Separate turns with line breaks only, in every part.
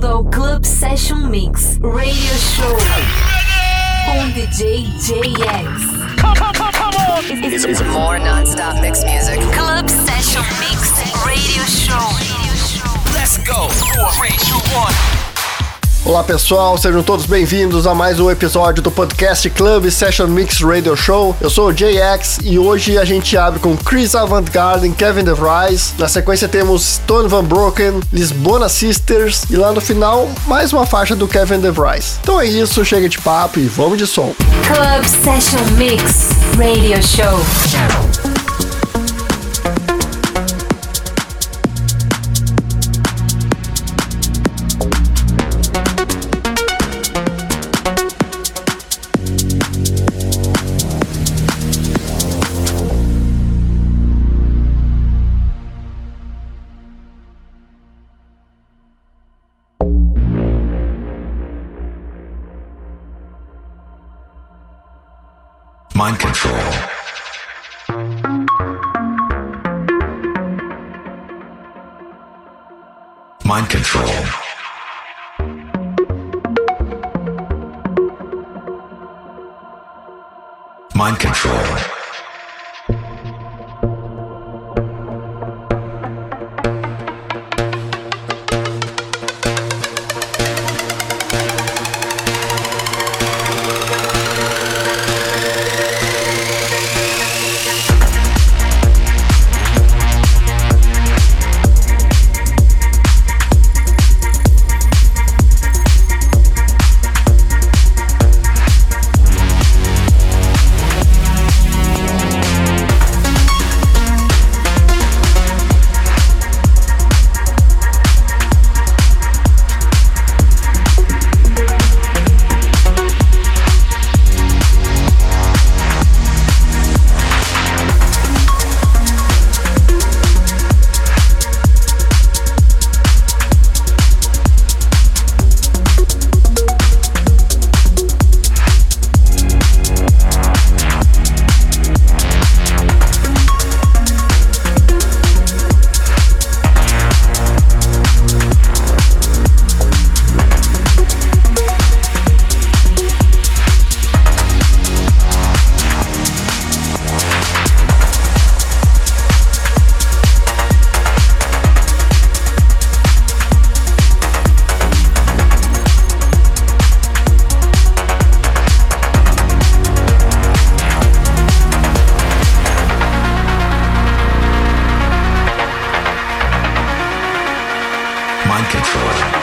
bem-vindo ao Club Session Mix Radio Show com DJ JX.
Come, come, come, come on!
It's, it's more non-stop mix music.
Club Session Mix Radio Show.
Let's go! Four, three, two, one.
Olá pessoal, sejam todos bem-vindos a mais um episódio do podcast Club Session Mix Radio Show. Eu sou o JX e hoje a gente abre com Chris Avantgarde e Kevin DeVries. Na sequência temos Stone Van Broken, Lisbona Sisters e lá no final mais uma faixa do Kevin DeVries. Então é isso, chega de papo e vamos de som.
Club Session Mix Radio Show.
Mind control. Mind control. Mind control. Mind control.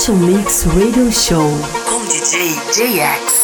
Session Mix Radio Show com DJ JX.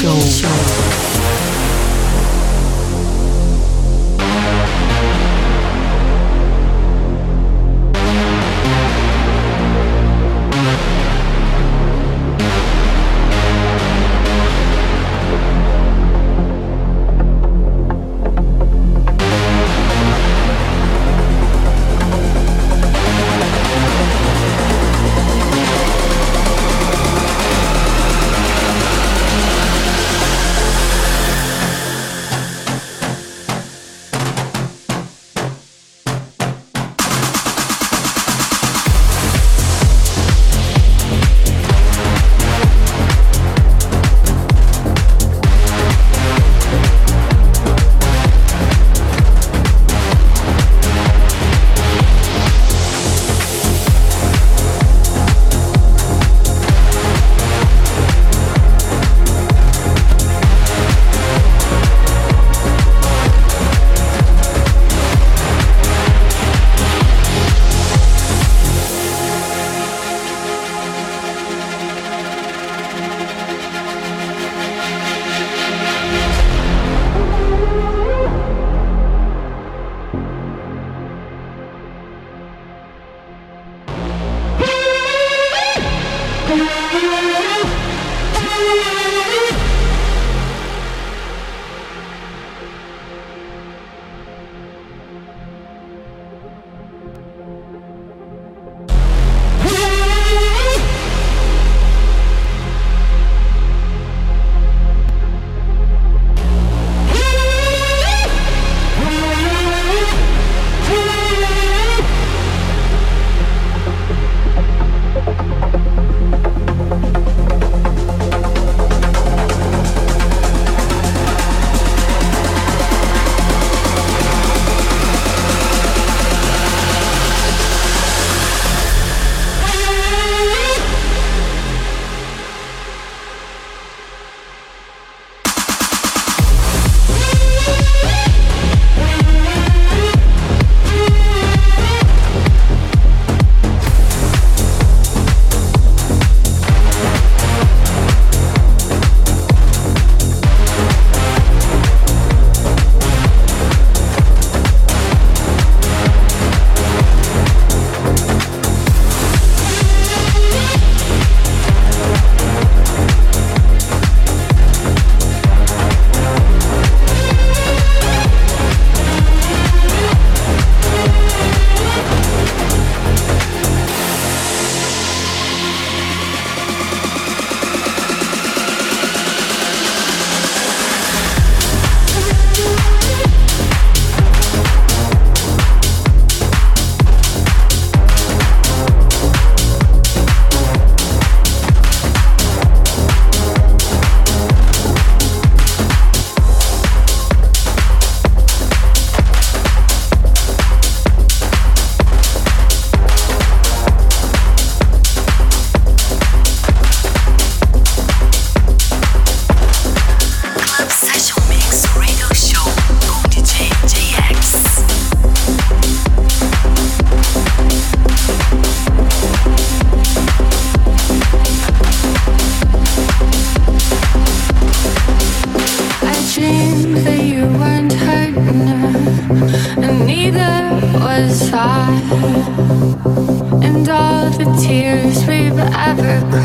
秀 원. And all the tears we've ever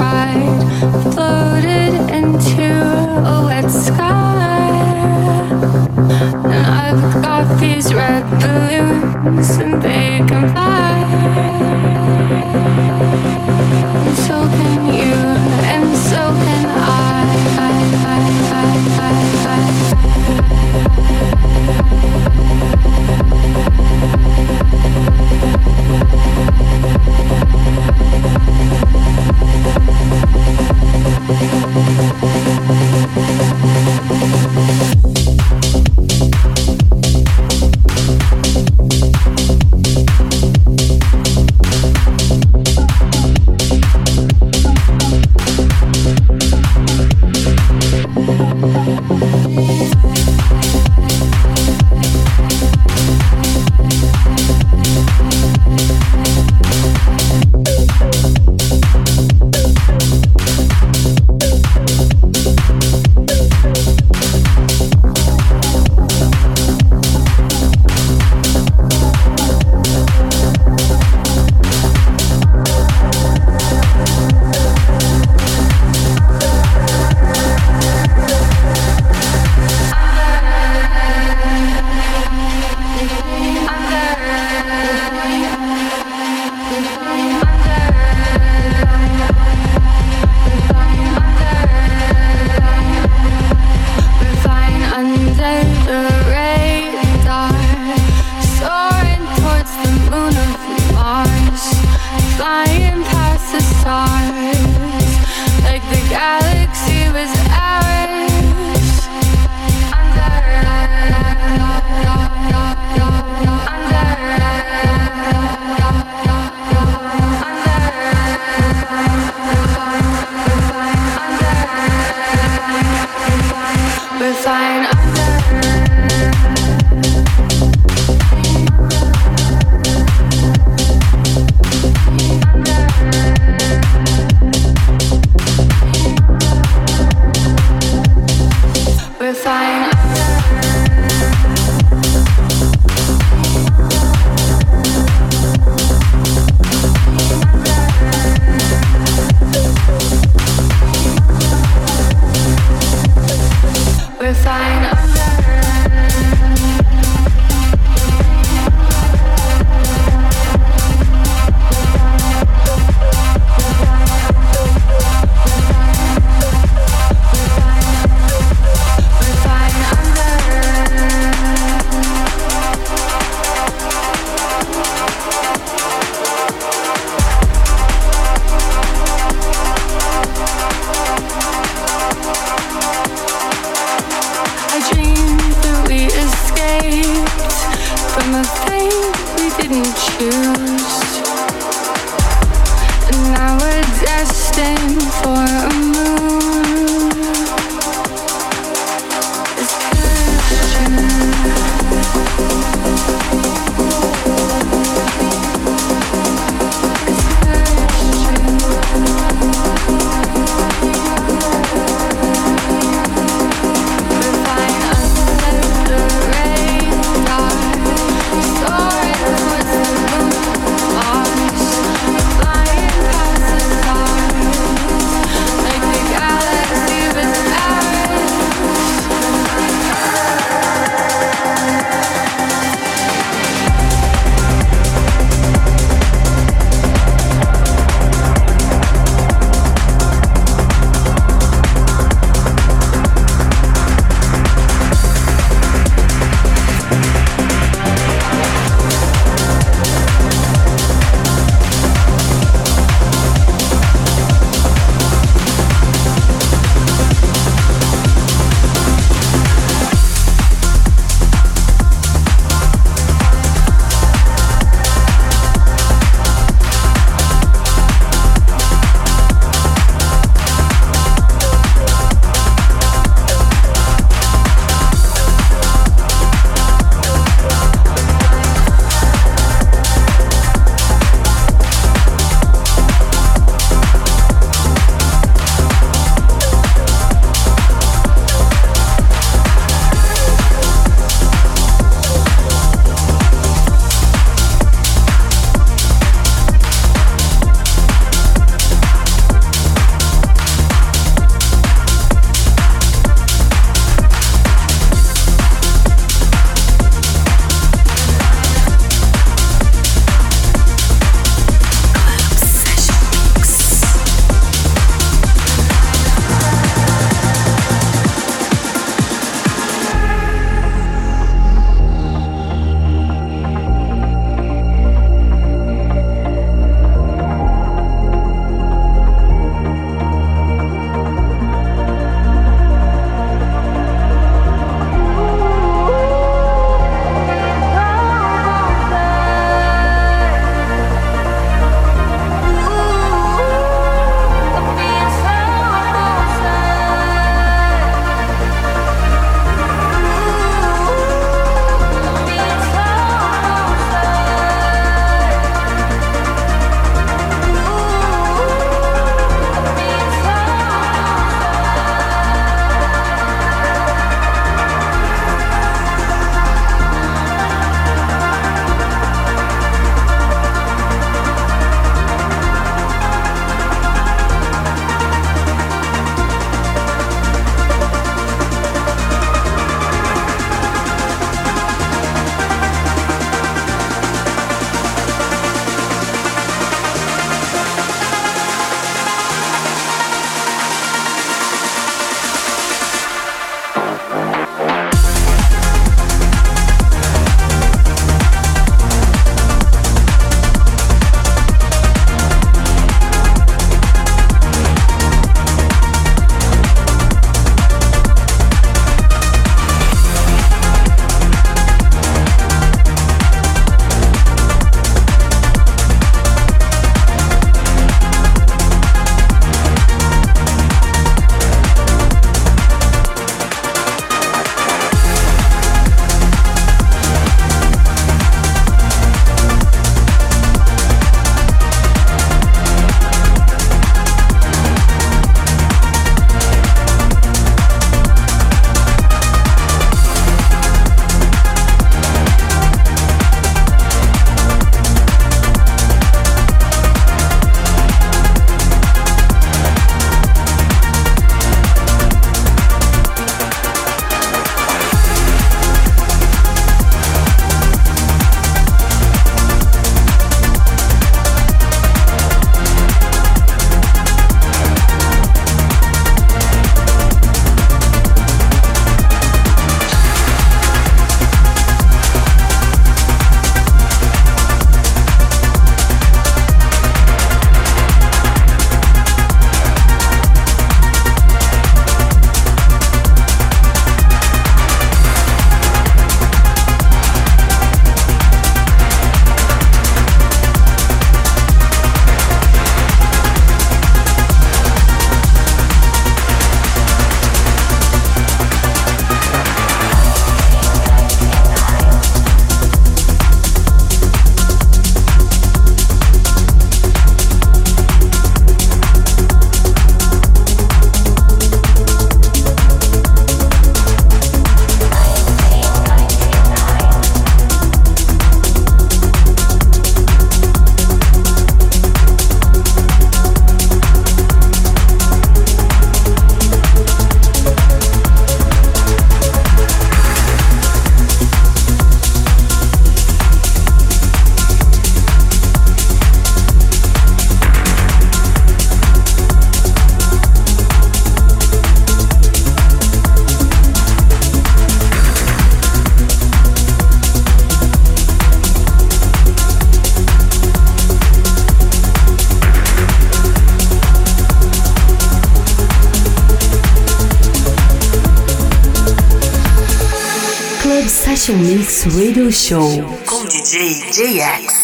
Mix Radio Show com DJ JX.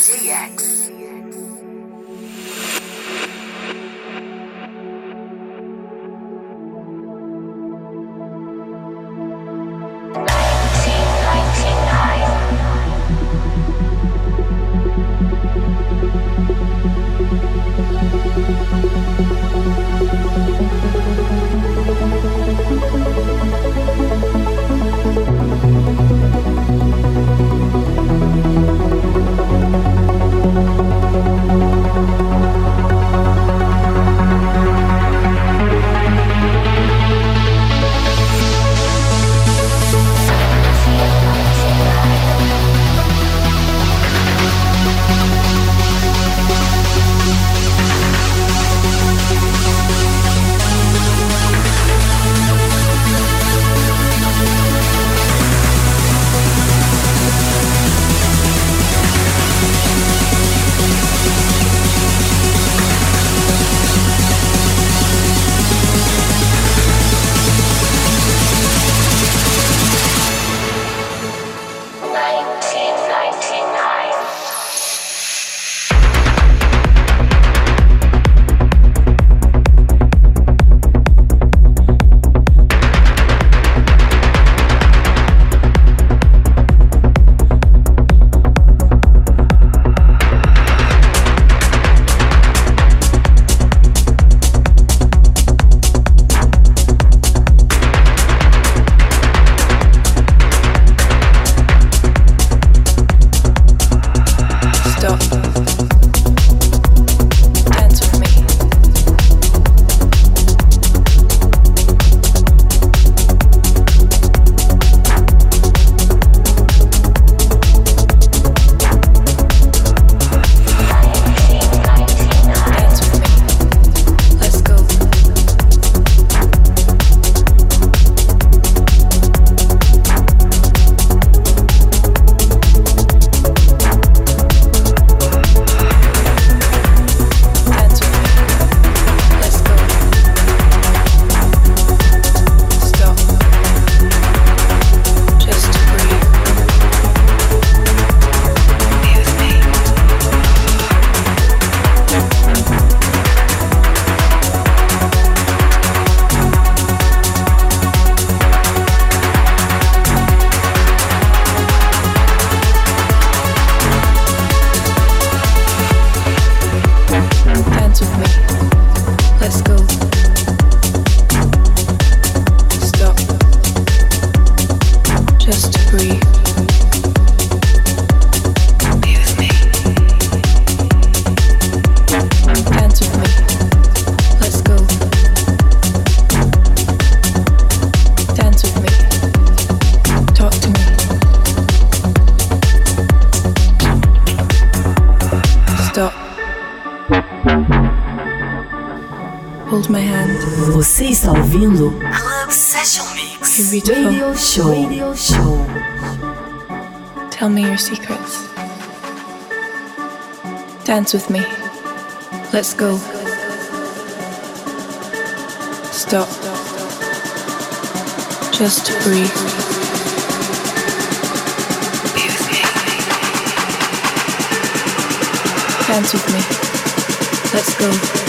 Radio Show. Radio Show. Tell me your secrets. Dance with me. Let's go. Stop. Just breathe. Be. Dance with me. Let's go.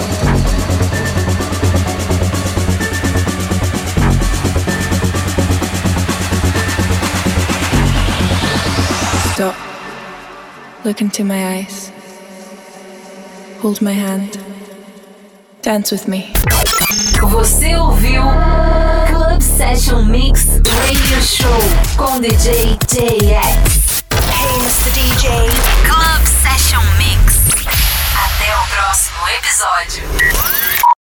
Stop. Look into my eyes. Hold my hand. Dance with me.
Você ouviu Club Session Mix Radio Show com DJ JX.
Hey, Mr. DJ.
Club Session Mix. Até o próximo episódio.